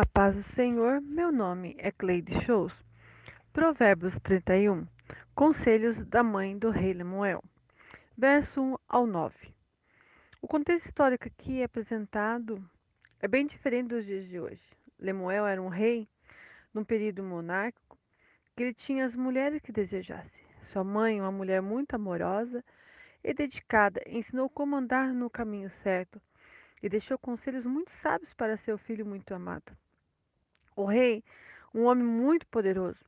A paz do Senhor, meu nome é Cleide Shows. Provérbios 31. Conselhos da mãe do rei Lemuel. Verso 1 ao 9. O contexto histórico aqui apresentado é bem diferente dos dias de hoje. Lemuel era um rei num período monárquico que ele tinha as mulheres que desejasse. Sua mãe, uma mulher muito amorosa e dedicada, ensinou como andar no caminho certo e deixou conselhos muito sábios para seu filho muito amado. O rei, um homem muito poderoso,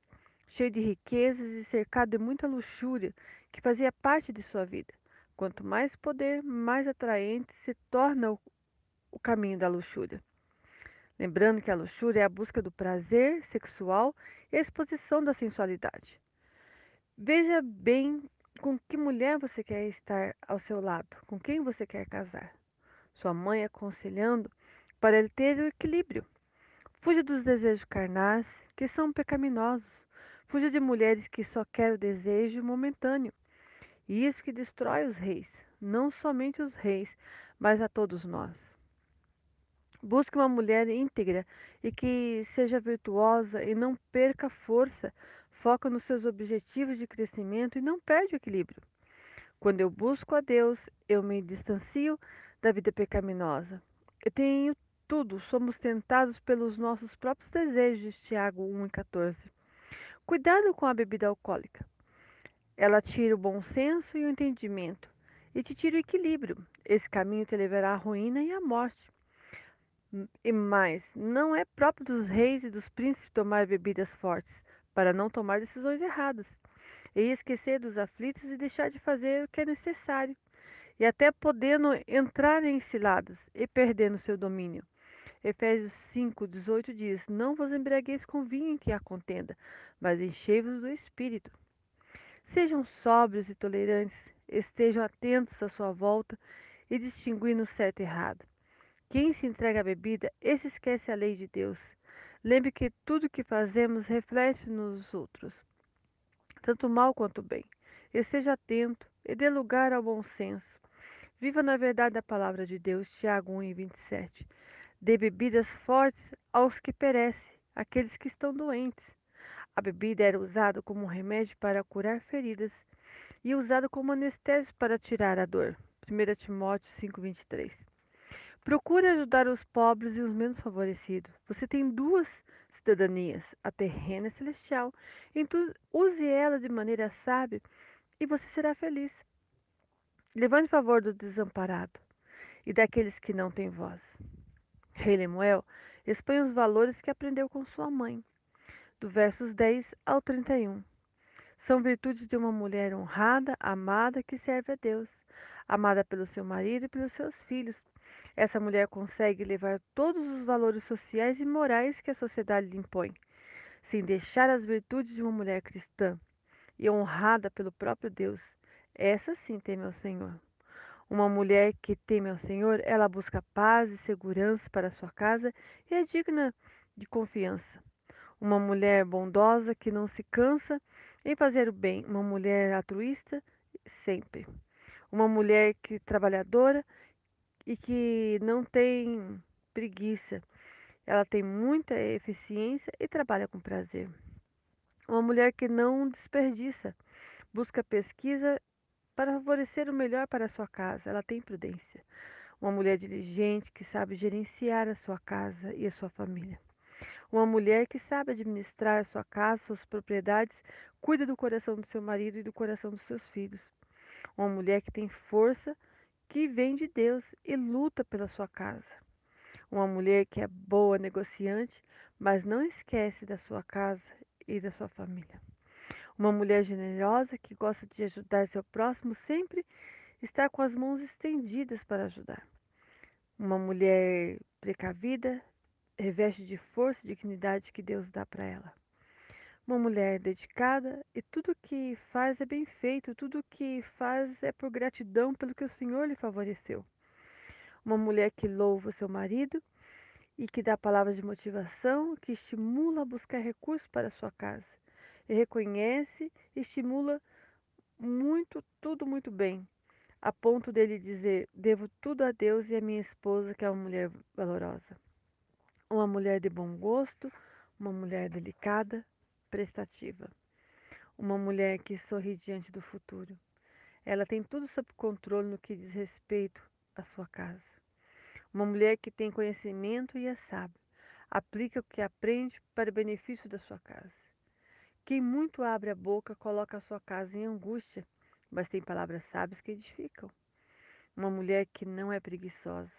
cheio de riquezas e cercado de muita luxúria que fazia parte de sua vida. Quanto mais poder, mais atraente se torna o, o caminho da luxúria. Lembrando que a luxúria é a busca do prazer sexual e a exposição da sensualidade. Veja bem com que mulher você quer estar ao seu lado, com quem você quer casar. Sua mãe aconselhando para ele ter o equilíbrio. Fuja dos desejos carnais, que são pecaminosos. Fuja de mulheres que só querem o desejo momentâneo. E isso que destrói os reis, não somente os reis, mas a todos nós. Busque uma mulher íntegra e que seja virtuosa e não perca força. Foca nos seus objetivos de crescimento e não perde o equilíbrio. Quando eu busco a Deus, eu me distancio da vida pecaminosa. Eu tenho tudo, somos tentados pelos nossos próprios desejos, Tiago 1 e 14. Cuidado com a bebida alcoólica. Ela tira o bom senso e o entendimento, e te tira o equilíbrio. Esse caminho te levará à ruína e à morte. E mais, não é próprio dos reis e dos príncipes tomar bebidas fortes, para não tomar decisões erradas, e esquecer dos aflitos e deixar de fazer o que é necessário, e até podendo entrar em ciladas e perdendo seu domínio. Efésios 5, 18 diz: Não vos embriagueis com vinho em que há contenda, mas enchei-vos do espírito. Sejam sóbrios e tolerantes, estejam atentos à sua volta e distinguindo certo e errado. Quem se entrega à bebida, esse esquece a lei de Deus. Lembre que tudo que fazemos reflete nos outros, tanto mal quanto bem. Esteja atento e dê lugar ao bom senso. Viva na verdade a palavra de Deus, Tiago 1, 27 dê bebidas fortes aos que perecem, aqueles que estão doentes. A bebida era usada como remédio para curar feridas e usada como anestésico para tirar a dor. 1 Timóteo 5:23. Procure ajudar os pobres e os menos favorecidos. Você tem duas cidadanias, a terrena e a celestial. Então use ela de maneira sábia e você será feliz. Levante favor do desamparado e daqueles que não têm voz. Rei Lemuel expõe os valores que aprendeu com sua mãe, do versos 10 ao 31. São virtudes de uma mulher honrada, amada, que serve a Deus, amada pelo seu marido e pelos seus filhos. Essa mulher consegue levar todos os valores sociais e morais que a sociedade lhe impõe, sem deixar as virtudes de uma mulher cristã e honrada pelo próprio Deus. Essa sim teme ao Senhor. Uma mulher que teme ao Senhor, ela busca paz e segurança para sua casa e é digna de confiança. Uma mulher bondosa que não se cansa em fazer o bem, uma mulher altruísta sempre. Uma mulher que trabalhadora e que não tem preguiça. Ela tem muita eficiência e trabalha com prazer. Uma mulher que não desperdiça, busca pesquisa para favorecer o melhor para sua casa. Ela tem prudência. Uma mulher diligente que sabe gerenciar a sua casa e a sua família. Uma mulher que sabe administrar a sua casa, suas propriedades, cuida do coração do seu marido e do coração dos seus filhos. Uma mulher que tem força, que vem de Deus e luta pela sua casa. Uma mulher que é boa negociante, mas não esquece da sua casa e da sua família. Uma mulher generosa que gosta de ajudar seu próximo sempre está com as mãos estendidas para ajudar. Uma mulher precavida reveste de força e dignidade que Deus dá para ela. Uma mulher dedicada e tudo que faz é bem feito, tudo que faz é por gratidão pelo que o Senhor lhe favoreceu. Uma mulher que louva seu marido e que dá palavras de motivação, que estimula a buscar recursos para sua casa reconhece estimula muito, tudo muito bem, a ponto dele dizer: Devo tudo a Deus e a minha esposa, que é uma mulher valorosa. uma mulher de bom gosto, uma mulher delicada, prestativa, uma mulher que sorri diante do futuro. Ela tem tudo sob controle no que diz respeito à sua casa. Uma mulher que tem conhecimento e é sábia, aplica o que aprende para o benefício da sua casa. Quem muito abre a boca coloca a sua casa em angústia, mas tem palavras sábias que edificam. Uma mulher que não é preguiçosa,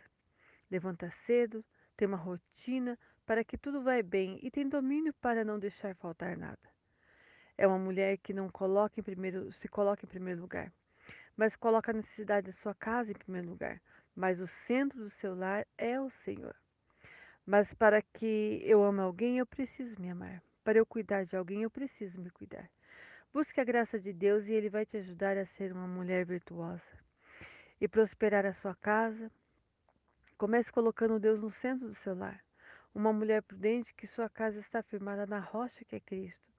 levanta cedo, tem uma rotina para que tudo vai bem e tem domínio para não deixar faltar nada. É uma mulher que não coloca em primeiro, se coloca em primeiro lugar, mas coloca a necessidade da sua casa em primeiro lugar. Mas o centro do seu lar é o Senhor. Mas para que eu ame alguém, eu preciso me amar. Para eu cuidar de alguém, eu preciso me cuidar. Busque a graça de Deus e Ele vai te ajudar a ser uma mulher virtuosa e prosperar a sua casa. Comece colocando Deus no centro do seu lar. Uma mulher prudente que sua casa está firmada na rocha que é Cristo.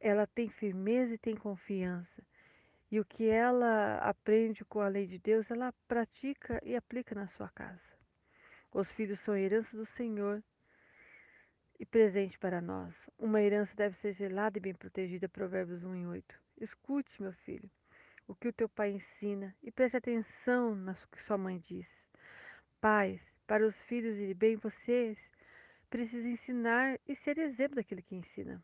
Ela tem firmeza e tem confiança. E o que ela aprende com a lei de Deus, ela pratica e aplica na sua casa. Os filhos são herança do Senhor e presente para nós. Uma herança deve ser gelada e bem protegida. Provérbios 1 e 8. Escute, meu filho, o que o teu pai ensina e preste atenção no que sua mãe diz. Pais, para os filhos ir bem, vocês precisam ensinar e ser exemplo daquele que ensina.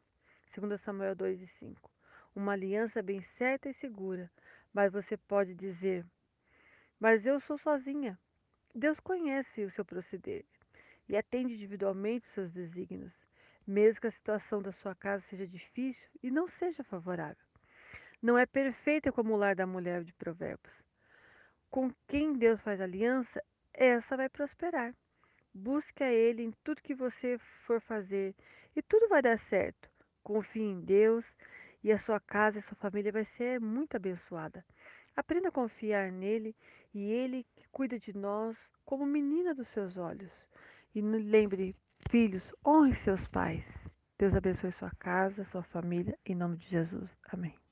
2 Samuel 2 e 5 uma aliança bem certa e segura. Mas você pode dizer: Mas eu sou sozinha. Deus conhece o seu proceder e atende individualmente os seus desígnios, mesmo que a situação da sua casa seja difícil e não seja favorável. Não é perfeita como o lar da mulher de Provérbios. Com quem Deus faz aliança, essa vai prosperar. Busque a Ele em tudo que você for fazer e tudo vai dar certo. Confie em Deus e a sua casa e sua família vai ser muito abençoada. Aprenda a confiar nele e ele que cuida de nós como menina dos seus olhos. E lembre, filhos, honre seus pais. Deus abençoe sua casa, sua família, em nome de Jesus. Amém.